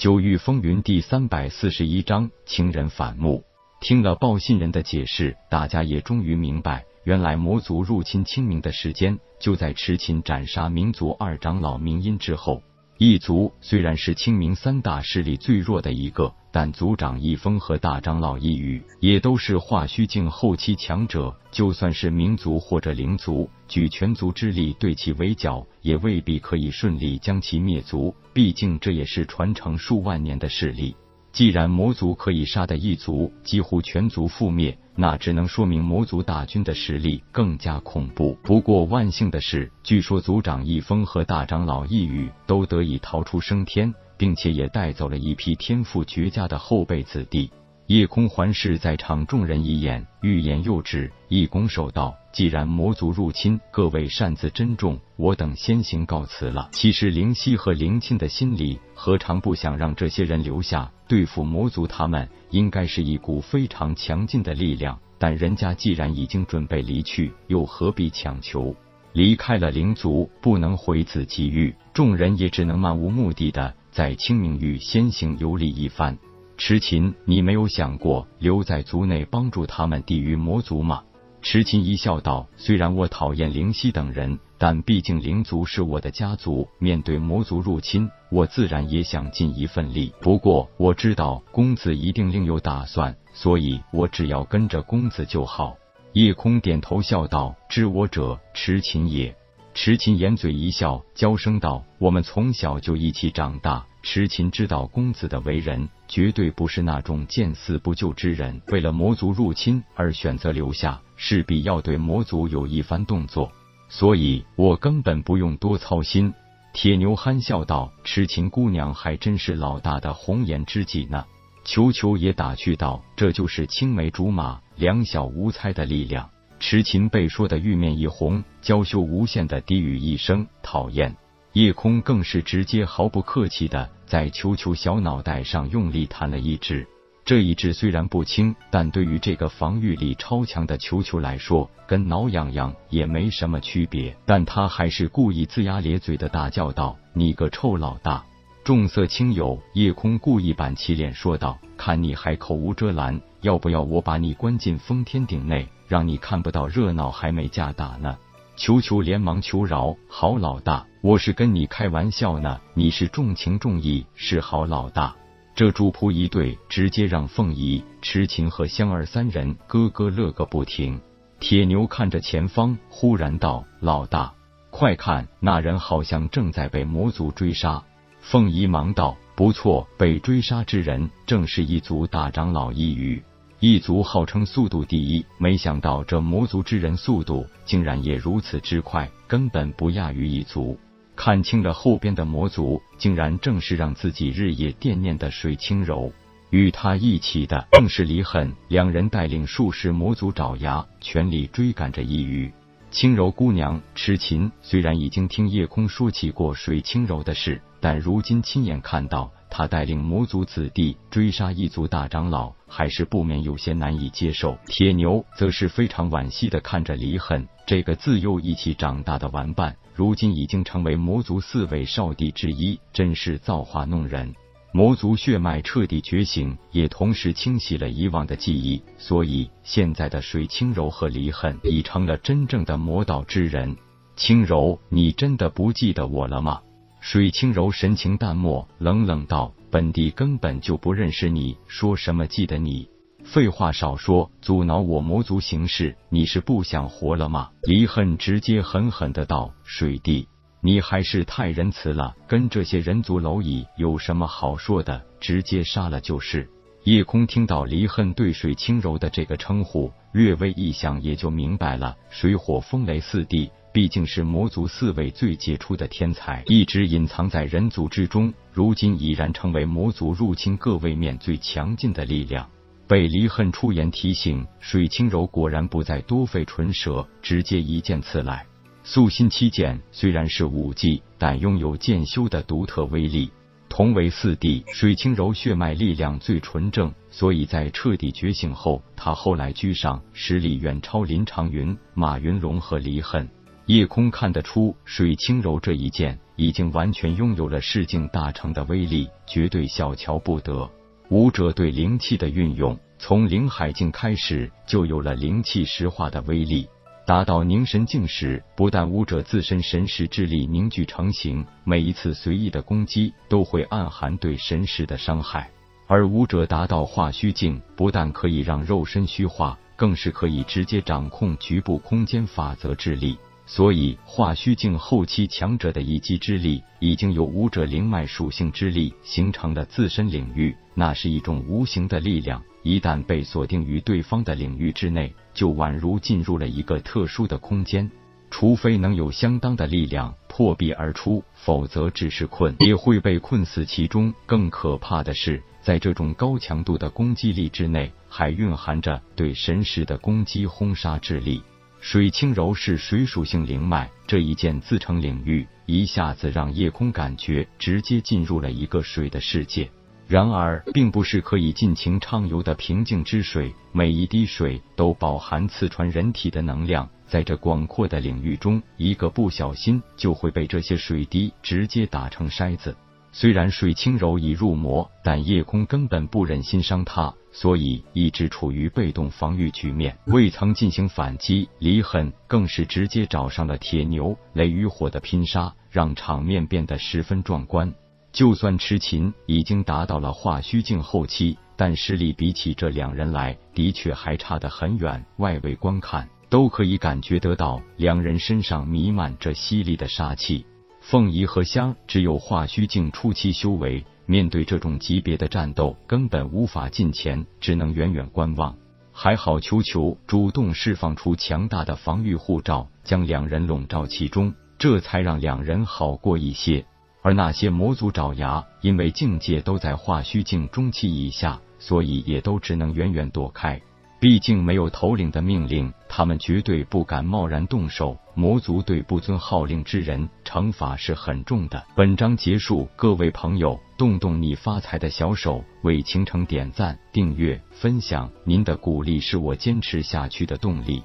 九域风云第三百四十一章情人反目。听了报信人的解释，大家也终于明白，原来魔族入侵清明的时间就在迟秦斩杀民族二长老明音之后。异族虽然是清明三大势力最弱的一个，但族长一峰和大长老一羽也都是化虚境后期强者。就算是民族或者灵族，举全族之力对其围剿，也未必可以顺利将其灭族。毕竟这也是传承数万年的势力。既然魔族可以杀的一族几乎全族覆灭，那只能说明魔族大军的实力更加恐怖。不过万幸的是，据说族长一峰和大长老一羽都得以逃出升天，并且也带走了一批天赋绝佳的后辈子弟。夜空环视在场众人一眼，欲言又止，一拱手道：“既然魔族入侵，各位擅自珍重，我等先行告辞了。”其实灵犀和灵沁的心里何尝不想让这些人留下对付魔族？他们应该是一股非常强劲的力量。但人家既然已经准备离去，又何必强求？离开了灵族，不能回此机遇，众人也只能漫无目的的在清明域先行游历一番。池琴，你没有想过留在族内帮助他们抵御魔族吗？池琴一笑道：“虽然我讨厌灵犀等人，但毕竟灵族是我的家族，面对魔族入侵，我自然也想尽一份力。不过我知道公子一定另有打算，所以我只要跟着公子就好。”夜空点头笑道：“知我者，池琴也。”池琴掩嘴一笑，娇声道：“我们从小就一起长大。”痴琴知道公子的为人，绝对不是那种见死不救之人。为了魔族入侵而选择留下，势必要对魔族有一番动作，所以我根本不用多操心。铁牛憨笑道：“痴琴姑娘还真是老大的红颜知己呢。”球球也打趣道：“这就是青梅竹马、两小无猜的力量。”痴琴被说的玉面一红，娇羞无限的低语一声：“讨厌。”夜空更是直接毫不客气的在球球小脑袋上用力弹了一指，这一指虽然不轻，但对于这个防御力超强的球球来说，跟挠痒痒也没什么区别。但他还是故意龇牙咧嘴的大叫道：“你个臭老大！”重色轻友，夜空故意板起脸说道：“看你还口无遮拦，要不要我把你关进封天顶内，让你看不到热闹，还没架打呢？”球球连忙求饶：“好老大，我是跟你开玩笑呢，你是重情重义，是好老大。”这主仆一对，直接让凤仪、痴情和香儿三人咯咯乐个不停。铁牛看着前方，忽然道：“老大，快看，那人好像正在被魔族追杀。”凤仪忙道：“不错，被追杀之人正是一族大长老一羽。”一族号称速度第一，没想到这魔族之人速度竟然也如此之快，根本不亚于一族。看清了后边的魔族，竟然正是让自己日夜惦念的水清柔。与他一起的正是李狠，两人带领数十魔族爪牙，全力追赶着一羽。轻柔姑娘痴琴虽然已经听夜空说起过水清柔的事，但如今亲眼看到。他带领魔族子弟追杀一族大长老，还是不免有些难以接受。铁牛则是非常惋惜的看着离恨这个自幼一起长大的玩伴，如今已经成为魔族四位少帝之一，真是造化弄人。魔族血脉彻底觉醒，也同时清洗了以往的记忆，所以现在的水清柔和离恨已成了真正的魔道之人。轻柔，你真的不记得我了吗？水清柔神情淡漠，冷冷道：“本帝根本就不认识你，说什么记得你？废话少说，阻挠我魔族行事，你是不想活了吗？”离恨直接狠狠的道：“水帝，你还是太仁慈了，跟这些人族蝼蚁有什么好说的？直接杀了就是。”夜空听到离恨对水清柔的这个称呼，略微一想，也就明白了，水火风雷四帝。毕竟是魔族四位最杰出的天才，一直隐藏在人族之中，如今已然成为魔族入侵各位面最强劲的力量。被离恨出言提醒，水清柔果然不再多费唇舌，直接一剑刺来。素心七剑虽然是武技，但拥有剑修的独特威力。同为四弟，水清柔血脉力量最纯正，所以在彻底觉醒后，他后来居上，实力远超林长云、马云龙和离恨。叶空看得出，水清柔这一剑已经完全拥有了世境大成的威力，绝对小瞧不得。武者对灵气的运用，从灵海境开始就有了灵气石化的威力。达到凝神境时，不但武者自身神识之力凝聚成型，每一次随意的攻击都会暗含对神识的伤害；而武者达到化虚境，不但可以让肉身虚化，更是可以直接掌控局部空间法则之力。所以，化虚境后期强者的一击之力，已经由武者灵脉属性之力形成了自身领域。那是一种无形的力量，一旦被锁定于对方的领域之内，就宛如进入了一个特殊的空间。除非能有相当的力量破壁而出，否则只是困也会被困死其中。更可怕的是，在这种高强度的攻击力之内，还蕴含着对神识的攻击轰杀之力。水清柔是水属性灵脉，这一剑自成领域，一下子让夜空感觉直接进入了一个水的世界。然而，并不是可以尽情畅游的平静之水，每一滴水都饱含刺穿人体的能量，在这广阔的领域中，一个不小心就会被这些水滴直接打成筛子。虽然水清柔已入魔，但夜空根本不忍心伤他。所以一直处于被动防御局面，未曾进行反击。李狠更是直接找上了铁牛雷与火的拼杀，让场面变得十分壮观。就算痴琴已经达到了化虚境后期，但实力比起这两人来，的确还差得很远。外围观看都可以感觉得到，两人身上弥漫着犀利的杀气。凤仪和香只有化虚境初期修为。面对这种级别的战斗，根本无法近前，只能远远观望。还好，球球主动释放出强大的防御护罩，将两人笼罩其中，这才让两人好过一些。而那些魔族爪牙，因为境界都在化虚境中期以下，所以也都只能远远躲开。毕竟没有头领的命令，他们绝对不敢贸然动手。魔族对不遵号令之人，惩罚是很重的。本章结束，各位朋友，动动你发财的小手，为倾城点赞、订阅、分享，您的鼓励是我坚持下去的动力。